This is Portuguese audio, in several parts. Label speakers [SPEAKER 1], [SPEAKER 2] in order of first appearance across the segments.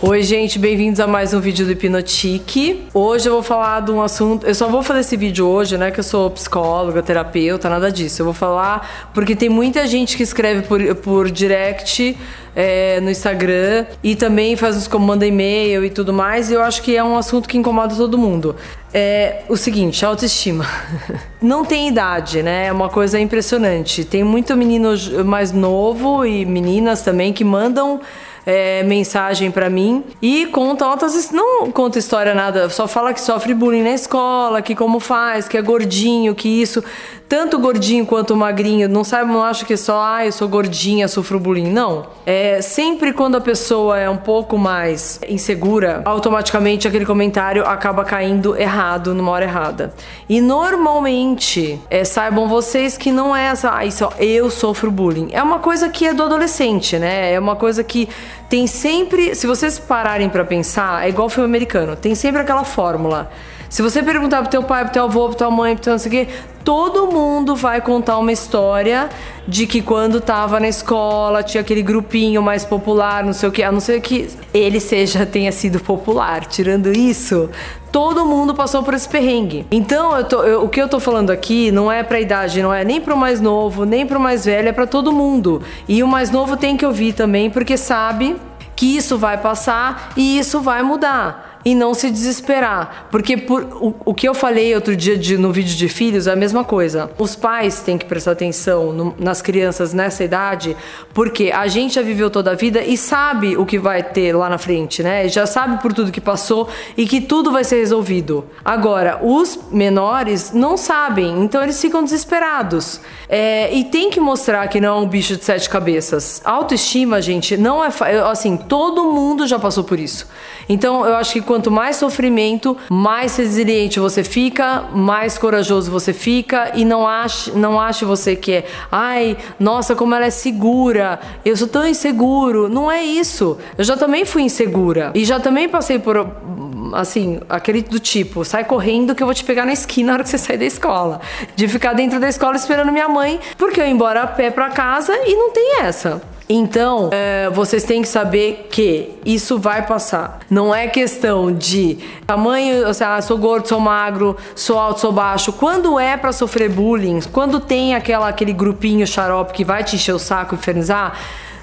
[SPEAKER 1] Oi, gente, bem-vindos a mais um vídeo do Hipnotique. Hoje eu vou falar de um assunto. Eu só vou fazer esse vídeo hoje, né? Que eu sou psicóloga, terapeuta, nada disso. Eu vou falar porque tem muita gente que escreve por, por direct é, no Instagram e também faz uns manda e-mail e tudo mais. E eu acho que é um assunto que incomoda todo mundo. É o seguinte, autoestima. Não tem idade, né? É uma coisa impressionante. Tem muito menino mais novo e meninas também que mandam é, mensagem para mim e conta altas. Não conta história nada, só fala que sofre bullying na escola, que como faz, que é gordinho, que isso. Tanto gordinho quanto magrinho, não sabe, não acha que só, ah, eu sou gordinha, sofro bullying. Não. É sempre quando a pessoa é um pouco mais insegura, automaticamente aquele comentário acaba caindo errado, numa hora errada. E normalmente, é, saibam vocês que não é essa, ah, isso, eu sofro bullying. É uma coisa que é do adolescente, né? É uma coisa que tem sempre, se vocês pararem para pensar, é igual filme americano, tem sempre aquela fórmula. Se você perguntar pro teu pai, pro teu avô, pro tua mãe, pro teu não sei o quê, todo mundo vai contar uma história de que quando tava na escola tinha aquele grupinho mais popular, não sei o que, a não ser que ele seja tenha sido popular. Tirando isso, todo mundo passou por esse perrengue. Então, eu tô, eu, o que eu tô falando aqui não é pra idade, não é nem pro mais novo, nem pro mais velho, é pra todo mundo. E o mais novo tem que ouvir também, porque sabe que isso vai passar e isso vai mudar e não se desesperar. Porque por, o, o que eu falei outro dia de, no vídeo de filhos é a mesma coisa. Os pais têm que prestar atenção no, nas crianças nessa idade, porque a gente já viveu toda a vida e sabe o que vai ter lá na frente, né? Já sabe por tudo que passou e que tudo vai ser resolvido. Agora, os menores não sabem, então eles ficam desesperados. É, e tem que mostrar que não é um bicho de sete cabeças. Autoestima, gente, não é. Assim, todo mundo já passou por isso. Então, eu acho que quanto mais sofrimento, mais resiliente você fica, mais corajoso você fica e não ache, não ache você que é, ai, nossa, como ela é segura, eu sou tão inseguro. Não é isso. Eu já também fui insegura e já também passei por assim, aquele do tipo, sai correndo que eu vou te pegar na esquina na hora que você sair da escola. De ficar dentro da escola esperando minha mãe, porque eu ia embora a pé pra casa e não tem essa. Então, é, vocês têm que saber que isso vai passar. Não é questão de tamanho, seja, ah, sou gordo, sou magro, sou alto, sou baixo. Quando é para sofrer bullying, quando tem aquela, aquele grupinho xarope que vai te encher o saco e infernizar,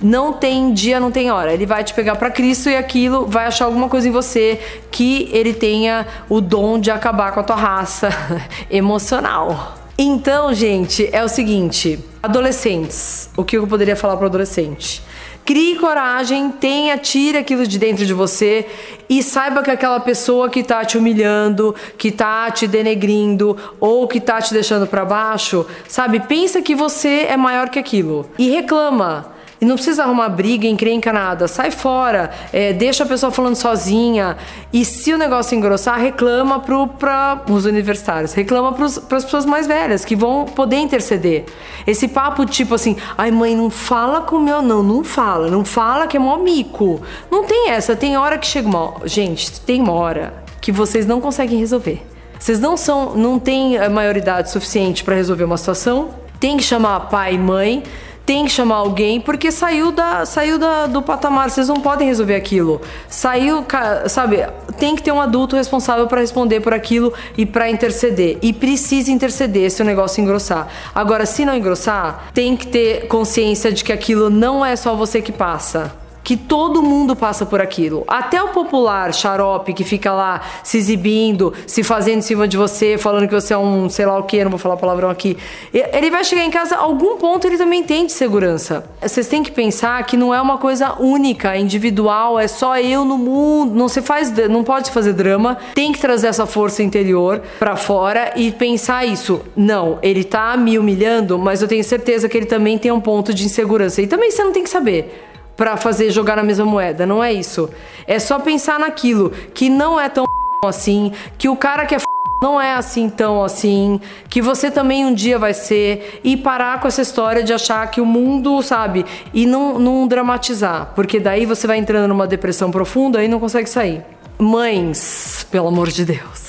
[SPEAKER 1] não tem dia, não tem hora. Ele vai te pegar para Cristo e aquilo vai achar alguma coisa em você que ele tenha o dom de acabar com a tua raça emocional. Então, gente, é o seguinte: adolescentes, o que eu poderia falar para adolescente? Crie coragem, tenha, tire aquilo de dentro de você e saiba que aquela pessoa que tá te humilhando, que tá te denegrindo ou que tá te deixando para baixo, sabe? Pensa que você é maior que aquilo e reclama e não precisa arrumar briga, encrenca nada. Sai fora, é, deixa a pessoa falando sozinha. E se o negócio engrossar, reclama para os universitários, reclama para as pessoas mais velhas, que vão poder interceder. Esse papo tipo assim, ai mãe, não fala com o meu, não, não fala, não fala que é mó mico. Não tem essa, tem hora que chega uma. Gente, tem uma hora que vocês não conseguem resolver. Vocês não são, não têm a maioridade suficiente para resolver uma situação. Tem que chamar pai e mãe tem que chamar alguém porque saiu da saiu da, do patamar, vocês não podem resolver aquilo. Saiu, sabe, tem que ter um adulto responsável para responder por aquilo e para interceder. E precisa interceder se o negócio engrossar. Agora, se não engrossar, tem que ter consciência de que aquilo não é só você que passa que todo mundo passa por aquilo. Até o popular xarope que fica lá se exibindo, se fazendo em cima de você, falando que você é um sei lá o que, não vou falar palavrão aqui. Ele vai chegar em casa, algum ponto ele também tem de segurança. Vocês têm que pensar que não é uma coisa única, individual, é só eu no mundo. Não se faz, não pode fazer drama. Tem que trazer essa força interior para fora e pensar isso. Não, ele tá me humilhando, mas eu tenho certeza que ele também tem um ponto de insegurança. E também você não tem que saber para fazer jogar na mesma moeda, não é isso. É só pensar naquilo que não é tão assim, que o cara que é não é assim tão assim, que você também um dia vai ser, e parar com essa história de achar que o mundo, sabe, e não, não dramatizar, porque daí você vai entrando numa depressão profunda e não consegue sair. Mães, pelo amor de Deus.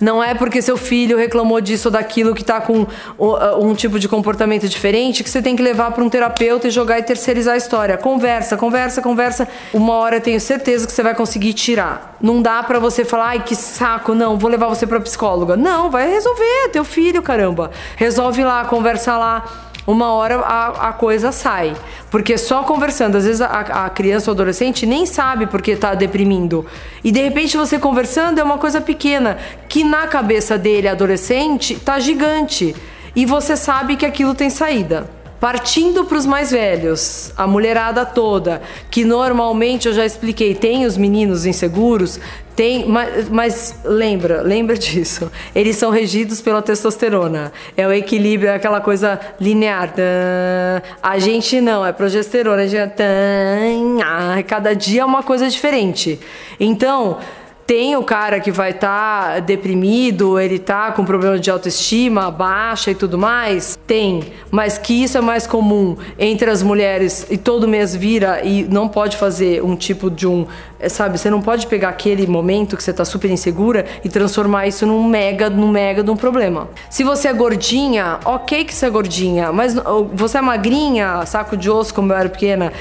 [SPEAKER 1] Não é porque seu filho reclamou disso ou daquilo que tá com uh, um tipo de comportamento diferente que você tem que levar para um terapeuta e jogar e terceirizar a história. Conversa, conversa, conversa. Uma hora eu tenho certeza que você vai conseguir tirar. Não dá para você falar, ai que saco, não, vou levar você para psicóloga. Não, vai resolver, teu filho, caramba. Resolve lá, conversa lá uma hora a, a coisa sai. Porque só conversando, às vezes a, a criança ou adolescente nem sabe porque está deprimindo. E de repente você conversando é uma coisa pequena, que na cabeça dele, adolescente, tá gigante. E você sabe que aquilo tem saída. Partindo para os mais velhos, a mulherada toda, que normalmente eu já expliquei, tem os meninos inseguros, tem, mas, mas, lembra, lembra disso. Eles são regidos pela testosterona. É o equilíbrio, é aquela coisa linear. A gente não, é progesterona. A gente, é cada dia é uma coisa diferente. Então, tem o cara que vai estar tá deprimido, ele tá com problema de autoestima baixa e tudo mais? Tem, mas que isso é mais comum entre as mulheres e todo mês vira e não pode fazer um tipo de um, é, sabe, você não pode pegar aquele momento que você tá super insegura e transformar isso num mega, num mega de um problema. Se você é gordinha, ok que você é gordinha, mas você é magrinha, saco de osso como eu era pequena,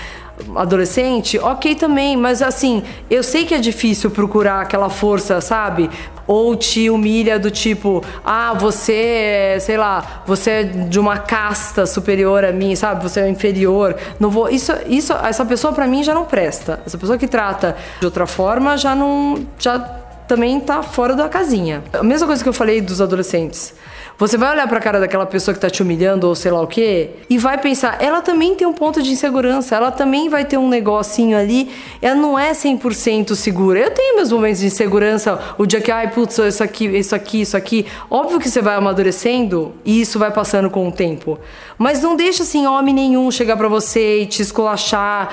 [SPEAKER 1] adolescente, ok também, mas assim, eu sei que é difícil procurar aquela força, sabe? Ou te humilha do tipo, ah, você, sei lá, você é de uma casta superior a mim, sabe? Você é inferior. Não vou. Isso, isso, essa pessoa para mim já não presta. Essa pessoa que trata de outra forma já não, já também tá fora da casinha. A mesma coisa que eu falei dos adolescentes. Você vai olhar pra cara daquela pessoa que tá te humilhando ou sei lá o quê e vai pensar, ela também tem um ponto de insegurança, ela também vai ter um negocinho ali, ela não é 100% segura. Eu tenho meus momentos de insegurança, o dia que, ai, putz, isso aqui, isso aqui, isso aqui. Óbvio que você vai amadurecendo e isso vai passando com o tempo. Mas não deixa assim homem nenhum chegar para você e te esculachar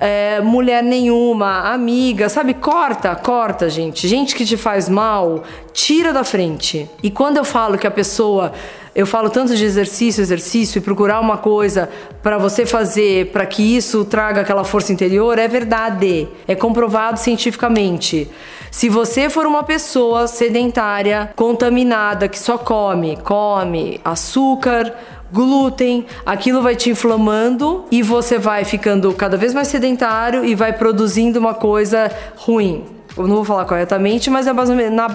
[SPEAKER 1] é, mulher nenhuma, amiga, sabe? Corta, corta, gente. Gente que te faz mal, tira da frente. E quando eu falo que a pessoa eu falo tanto de exercício, exercício e procurar uma coisa para você fazer, para que isso traga aquela força interior, é verdade. É comprovado cientificamente. Se você for uma pessoa sedentária, contaminada, que só come, come açúcar, glúten, aquilo vai te inflamando e você vai ficando cada vez mais sedentário e vai produzindo uma coisa ruim. Eu não vou falar corretamente, mas é basicamente na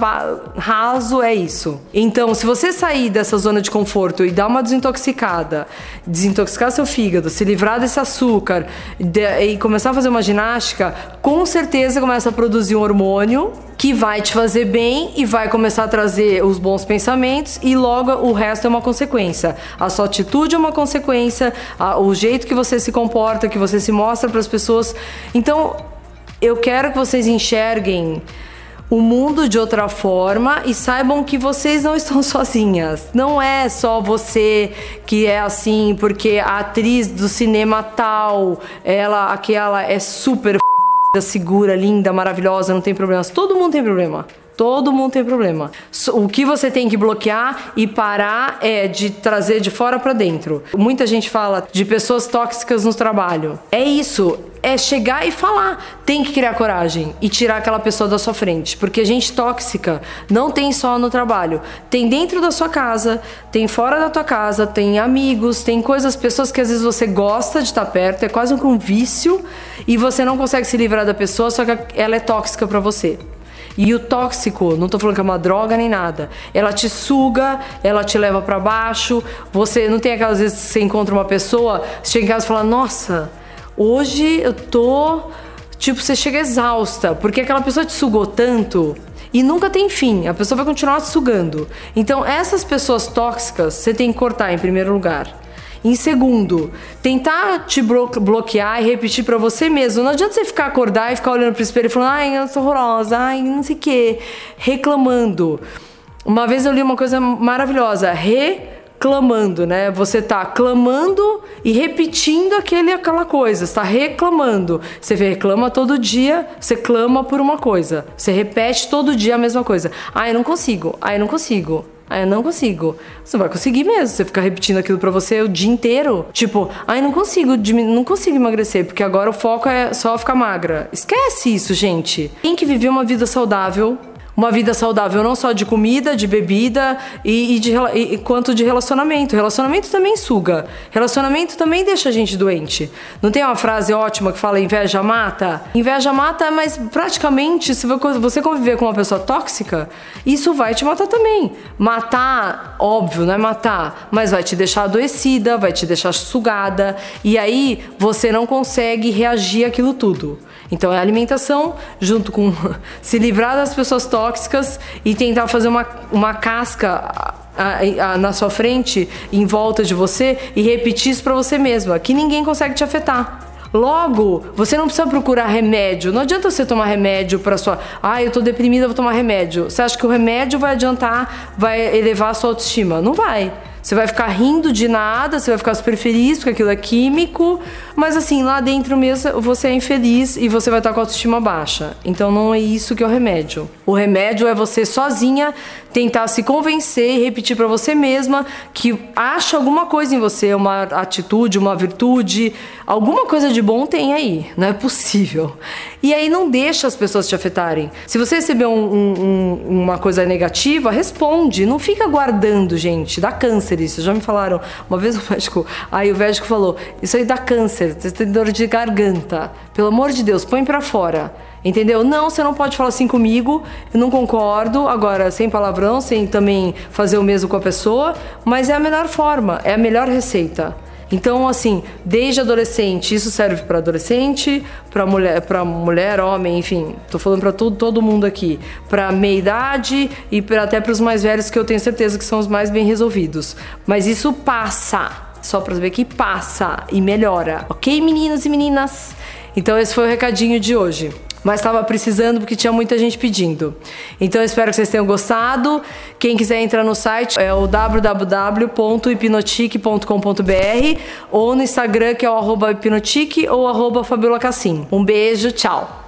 [SPEAKER 1] raso é isso. Então, se você sair dessa zona de conforto e dar uma desintoxicada, desintoxicar seu fígado, se livrar desse açúcar de, e começar a fazer uma ginástica, com certeza começa a produzir um hormônio que vai te fazer bem e vai começar a trazer os bons pensamentos e logo o resto é uma consequência. A sua atitude é uma consequência, a, o jeito que você se comporta, que você se mostra para as pessoas. Então, eu quero que vocês enxerguem o mundo de outra forma e saibam que vocês não estão sozinhas. Não é só você que é assim, porque a atriz do cinema tal, ela aquela é super segura, linda, maravilhosa, não tem problemas. Todo mundo tem problema. Todo mundo tem problema. O que você tem que bloquear e parar é de trazer de fora para dentro. Muita gente fala de pessoas tóxicas no trabalho. É isso é chegar e falar. Tem que criar coragem e tirar aquela pessoa da sua frente. Porque gente tóxica não tem só no trabalho. Tem dentro da sua casa, tem fora da tua casa, tem amigos, tem coisas, pessoas que às vezes você gosta de estar perto, é quase um vício e você não consegue se livrar da pessoa, só que ela é tóxica para você. E o tóxico, não tô falando que é uma droga nem nada. Ela te suga, ela te leva para baixo. Você não tem aquelas vezes que você encontra uma pessoa, você chega em casa e fala: "Nossa, Hoje eu tô. Tipo, você chega exausta, porque aquela pessoa te sugou tanto e nunca tem fim, a pessoa vai continuar te sugando. Então, essas pessoas tóxicas você tem que cortar em primeiro lugar. Em segundo, tentar te bloquear e repetir para você mesmo. Não adianta você ficar acordar e ficar olhando pro espelho e falando, ai, eu sou horrorosa, ai, não sei o quê, reclamando. Uma vez eu li uma coisa maravilhosa, re clamando, né? Você tá clamando e repetindo aquele, aquela coisa, está reclamando. Você reclama todo dia, você clama por uma coisa. Você repete todo dia a mesma coisa. Ah, eu não consigo. Ah, eu não consigo. Ah, eu não consigo. Você vai conseguir mesmo. Você ficar repetindo aquilo para você o dia inteiro. Tipo, ai, ah, não consigo, não consigo emagrecer, porque agora o foco é só ficar magra. Esquece isso, gente. Tem que viver uma vida saudável uma vida saudável, não só de comida, de bebida e, e de, e, quanto de relacionamento. Relacionamento também suga. Relacionamento também deixa a gente doente. Não tem uma frase ótima que fala inveja mata? Inveja mata, mas praticamente, se você conviver com uma pessoa tóxica, isso vai te matar também. Matar, óbvio, não é matar, mas vai te deixar adoecida, vai te deixar sugada, e aí você não consegue reagir àquilo tudo. Então é alimentação junto com se livrar das pessoas tóxicas e tentar fazer uma, uma casca na sua frente, em volta de você e repetir isso para você mesma, que ninguém consegue te afetar. Logo, você não precisa procurar remédio. Não adianta você tomar remédio para sua. Ah, eu tô deprimida, vou tomar remédio. Você acha que o remédio vai adiantar, vai elevar a sua autoestima? Não vai. Você vai ficar rindo de nada, você vai ficar super feliz porque aquilo é químico, mas assim, lá dentro mesmo você é infeliz e você vai estar com a autoestima baixa. Então não é isso que é o remédio. O remédio é você sozinha tentar se convencer e repetir para você mesma que acha alguma coisa em você, uma atitude, uma virtude, alguma coisa de bom tem aí. Não é possível. E aí não deixa as pessoas te afetarem. Se você receber um, um, uma coisa negativa, responde. Não fica guardando, gente. Dá câncer isso. Já me falaram. Uma vez o médico. Aí o médico falou: Isso aí dá câncer. Você tem dor de garganta. Pelo amor de Deus, põe pra fora. Entendeu? Não, você não pode falar assim comigo, eu não concordo, agora sem palavrão, sem também fazer o mesmo com a pessoa, mas é a melhor forma, é a melhor receita. Então, assim, desde adolescente, isso serve para adolescente, para mulher, para mulher, homem, enfim, tô falando para todo, todo mundo aqui, para meia idade e pra, até para os mais velhos que eu tenho certeza que são os mais bem resolvidos. Mas isso passa, só para saber que passa e melhora. OK, meninos e meninas? Então esse foi o recadinho de hoje mas estava precisando porque tinha muita gente pedindo. Então eu espero que vocês tenham gostado. Quem quiser entrar no site é o www.hipnotique.com.br ou no Instagram que é o arroba hipnotique ou arroba Fabiola Cassim. Um beijo, tchau!